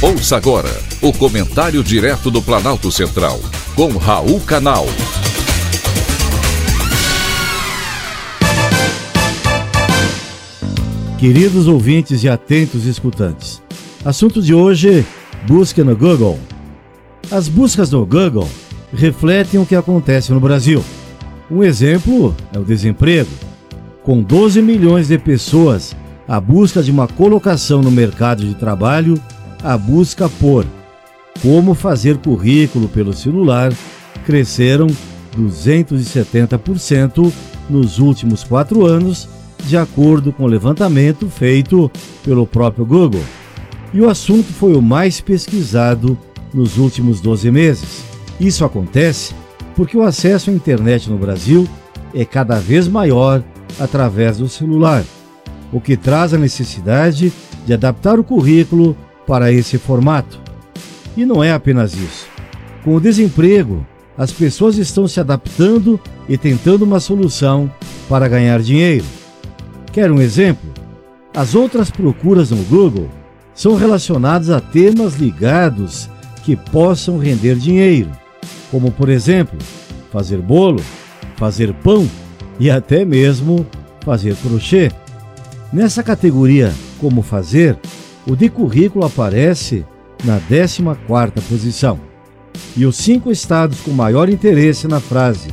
Ouça agora o comentário direto do Planalto Central, com Raul Canal. Queridos ouvintes e atentos escutantes, assunto de hoje: busca no Google. As buscas no Google refletem o que acontece no Brasil. Um exemplo é o desemprego. Com 12 milhões de pessoas à busca de uma colocação no mercado de trabalho, a busca por como fazer currículo pelo celular cresceram 270% nos últimos quatro anos, de acordo com o levantamento feito pelo próprio Google. E o assunto foi o mais pesquisado nos últimos 12 meses. Isso acontece porque o acesso à internet no Brasil é cada vez maior através do celular, o que traz a necessidade de adaptar o currículo para esse formato. E não é apenas isso. Com o desemprego, as pessoas estão se adaptando e tentando uma solução para ganhar dinheiro. Quer um exemplo? As outras procuras no Google são relacionadas a temas ligados que possam render dinheiro, como por exemplo, fazer bolo, fazer pão e até mesmo fazer crochê. Nessa categoria Como Fazer, o de currículo aparece na 14ª posição. E os cinco estados com maior interesse na frase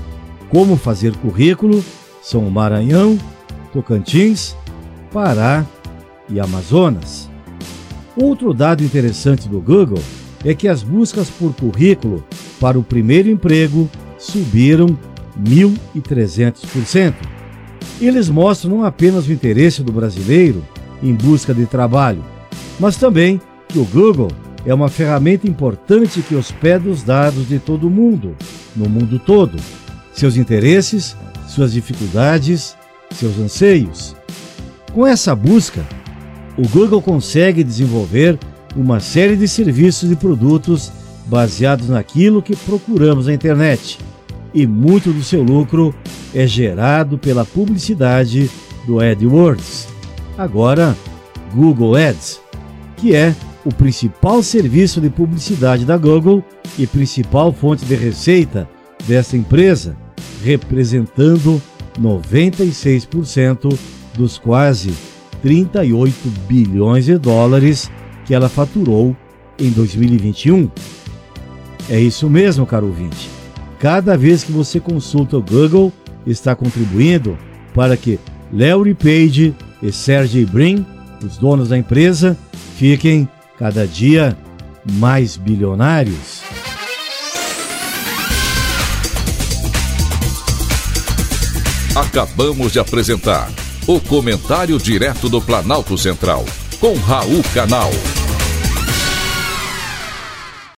Como fazer currículo são o Maranhão, Tocantins, Pará e Amazonas. Outro dado interessante do Google é que as buscas por currículo para o primeiro emprego subiram 1.300%. Eles mostram não apenas o interesse do brasileiro em busca de trabalho, mas também que o Google é uma ferramenta importante que hospeda os dados de todo mundo, no mundo todo, seus interesses, suas dificuldades, seus anseios. Com essa busca, o Google consegue desenvolver uma série de serviços e produtos baseados naquilo que procuramos na internet, e muito do seu lucro é gerado pela publicidade do AdWords, agora Google Ads que é o principal serviço de publicidade da Google e principal fonte de receita dessa empresa, representando 96% dos quase 38 bilhões de dólares que ela faturou em 2021. É isso mesmo, caro ouvinte. Cada vez que você consulta o Google, está contribuindo para que Larry Page e Sergey Brin, os donos da empresa, fiquem cada dia mais bilionários. Acabamos de apresentar o Comentário Direto do Planalto Central, com Raul Canal.